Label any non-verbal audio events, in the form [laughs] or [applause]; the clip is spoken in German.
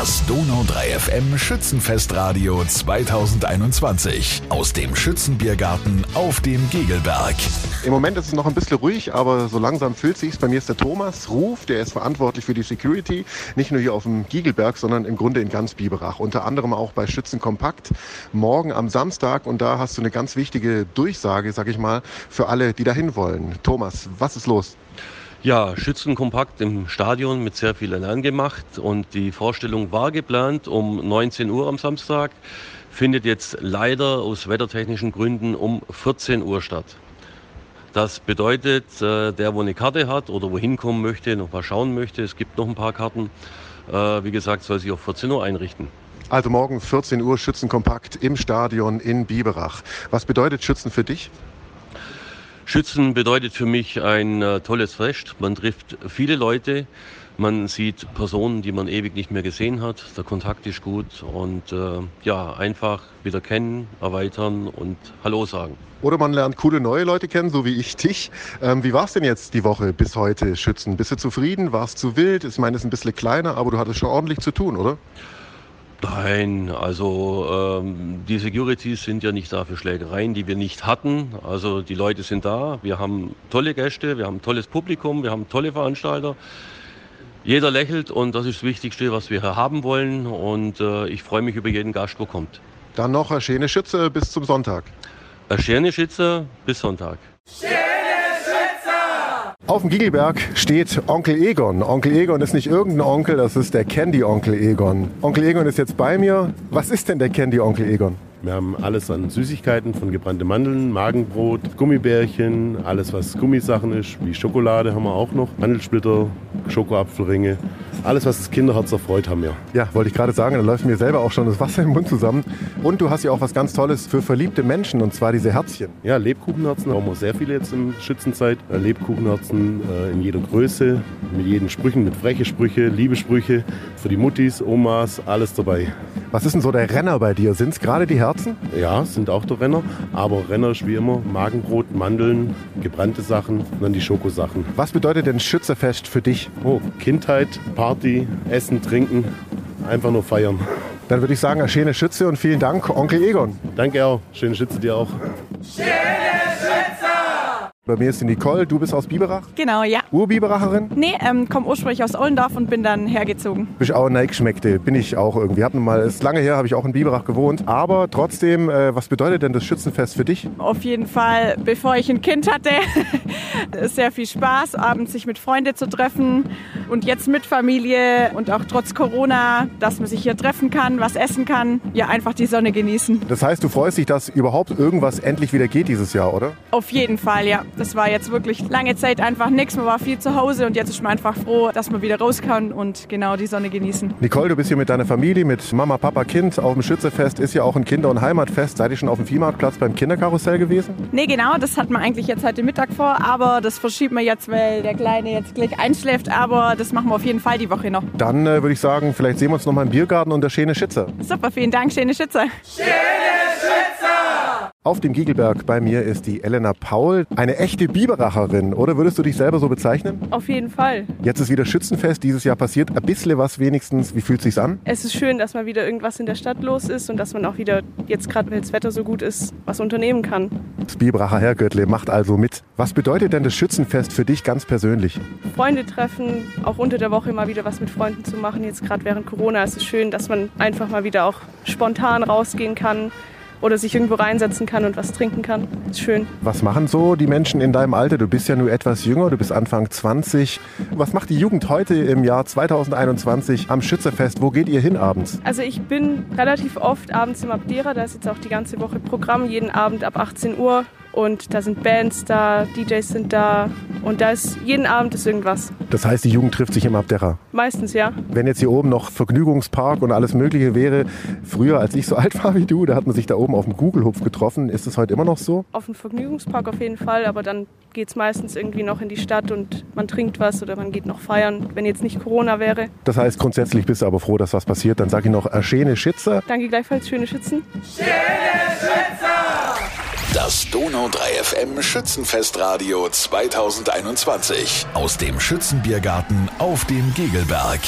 Das Donau 3 FM Schützenfestradio 2021 aus dem Schützenbiergarten auf dem Gegelberg. Im Moment ist es noch ein bisschen ruhig, aber so langsam fühlt sich's. Bei mir ist der Thomas Ruf, der ist verantwortlich für die Security, nicht nur hier auf dem Giegelberg, sondern im Grunde in ganz Biberach. Unter anderem auch bei Schützen Kompakt morgen am Samstag und da hast du eine ganz wichtige Durchsage, sag ich mal, für alle, die dahin wollen. Thomas, was ist los? Ja, Schützenkompakt im Stadion mit sehr viel Elan gemacht und die Vorstellung war geplant um 19 Uhr am Samstag, findet jetzt leider aus wettertechnischen Gründen um 14 Uhr statt. Das bedeutet, äh, der, wo eine Karte hat oder wohin kommen möchte, noch mal schauen möchte, es gibt noch ein paar Karten, äh, wie gesagt, soll sich auf 14 Uhr einrichten. Also morgen 14 Uhr Schützenkompakt im Stadion in Biberach. Was bedeutet Schützen für dich? Schützen bedeutet für mich ein äh, tolles Fest. Man trifft viele Leute, man sieht Personen, die man ewig nicht mehr gesehen hat. Der Kontakt ist gut und äh, ja, einfach wieder kennen, erweitern und Hallo sagen. Oder man lernt coole neue Leute kennen, so wie ich dich. Ähm, wie war es denn jetzt die Woche bis heute, Schützen? Bist du zufrieden? War es zu wild? Ich meine, es ist ein bisschen kleiner, aber du hattest schon ordentlich zu tun, oder? Nein, also ähm, die Securities sind ja nicht da für Schlägereien, die wir nicht hatten. Also die Leute sind da, wir haben tolle Gäste, wir haben ein tolles Publikum, wir haben tolle Veranstalter. Jeder lächelt und das ist das Wichtigste, was wir hier haben wollen. Und äh, ich freue mich über jeden Gast, der kommt. Dann noch eine schöne Schütze bis zum Sonntag. Eine schöne Schütze bis Sonntag. Auf dem Giegelberg steht Onkel Egon. Onkel Egon ist nicht irgendein Onkel, das ist der Candy-Onkel Egon. Onkel Egon ist jetzt bei mir. Was ist denn der Candy-Onkel Egon? Wir haben alles an Süßigkeiten, von gebrannte Mandeln, Magenbrot, Gummibärchen, alles was Gummisachen ist, wie Schokolade haben wir auch noch, Mandelsplitter, Schokoapfelringe. Alles, was das Kinderherz erfreut, haben wir. Ja, wollte ich gerade sagen, da läuft mir selber auch schon das Wasser im Mund zusammen. Und du hast ja auch was ganz Tolles für verliebte Menschen, und zwar diese Herzchen. Ja, Lebkuchenherzen haben wir sehr viele jetzt in Schützenzeit. Äh, Lebkuchenherzen äh, in jeder Größe, mit jeden Sprüchen, mit freche Sprüche, Liebesprüche, für die Muttis, Omas, alles dabei. Was ist denn so der Renner bei dir? Sind es gerade die Herzen? Ja, sind auch der Renner, aber Renner ist wie immer Magenbrot, Mandeln, gebrannte Sachen und dann die Schokosachen. Was bedeutet denn Schützefest für dich? Oh, Kindheit, Party, Essen, Trinken, einfach nur feiern. Dann würde ich sagen, eine schöne Schütze und vielen Dank, Onkel Egon. Danke auch, schöne Schütze dir auch. Bei mir ist die Nicole, du bist aus Biberach? Genau, ja. Urbiberacherin? Nee, ähm, komme ursprünglich aus Ollendorf und bin dann hergezogen. Bist auch Neigschmeckte, bin ich auch irgendwie. Hab nun mal, ist lange her, habe ich auch in Biberach gewohnt. Aber trotzdem, äh, was bedeutet denn das Schützenfest für dich? Auf jeden Fall, bevor ich ein Kind hatte, [laughs] ist sehr viel Spaß, abends sich mit Freunden zu treffen. Und jetzt mit Familie und auch trotz Corona, dass man sich hier treffen kann, was essen kann. Ja, einfach die Sonne genießen. Das heißt, du freust dich, dass überhaupt irgendwas endlich wieder geht dieses Jahr, oder? Auf jeden Fall, ja. Das war jetzt wirklich lange Zeit einfach nichts. Man war viel zu Hause und jetzt ist man einfach froh, dass man wieder raus kann und genau die Sonne genießen. Nicole, du bist hier mit deiner Familie, mit Mama, Papa, Kind auf dem Schützefest. Ist ja auch ein Kinder- und Heimatfest. Seid ihr schon auf dem Viehmarktplatz beim Kinderkarussell gewesen? Nee, genau, das hat man eigentlich jetzt heute Mittag vor, aber das verschiebt man jetzt, weil der Kleine jetzt gleich einschläft. Aber das machen wir auf jeden Fall die Woche noch. Dann äh, würde ich sagen, vielleicht sehen wir uns noch mal im Biergarten und der schöne Schütze. Super, vielen Dank, schöne Schütze. Auf dem Giegelberg bei mir ist die Elena Paul, eine echte Biberacherin, oder würdest du dich selber so bezeichnen? Auf jeden Fall. Jetzt ist wieder Schützenfest, dieses Jahr passiert ein bisschen was wenigstens. Wie fühlt sich's an? Es ist schön, dass mal wieder irgendwas in der Stadt los ist und dass man auch wieder, jetzt gerade weil das Wetter so gut ist, was unternehmen kann. Das Biberacher Herrgöttle macht also mit. Was bedeutet denn das Schützenfest für dich ganz persönlich? Freunde treffen, auch unter der Woche mal wieder was mit Freunden zu machen. Jetzt gerade während Corona ist es schön, dass man einfach mal wieder auch spontan rausgehen kann oder sich irgendwo reinsetzen kann und was trinken kann. Ist schön. Was machen so die Menschen in deinem Alter? Du bist ja nur etwas jünger, du bist Anfang 20. Was macht die Jugend heute im Jahr 2021 am Schützefest? Wo geht ihr hin abends? Also ich bin relativ oft abends im Abdera, da ist jetzt auch die ganze Woche Programm, jeden Abend ab 18 Uhr. Und da sind Bands da, DJs sind da und da ist jeden Abend ist irgendwas. Das heißt, die Jugend trifft sich im Abderra. Meistens ja. Wenn jetzt hier oben noch Vergnügungspark und alles Mögliche wäre, früher als ich so [laughs] alt war wie du, da hat man sich da oben auf dem Gugelhupf getroffen. Ist das heute immer noch so? Auf dem Vergnügungspark auf jeden Fall, aber dann geht es meistens irgendwie noch in die Stadt und man trinkt was oder man geht noch feiern, wenn jetzt nicht Corona wäre. Das heißt, grundsätzlich bist du aber froh, dass was passiert. Dann sage ich noch, äh, schöne Schütze. Danke gleichfalls, schöne Schützen. Donau 3 FM Schützenfestradio 2021 aus dem Schützenbiergarten auf dem Gegelberg.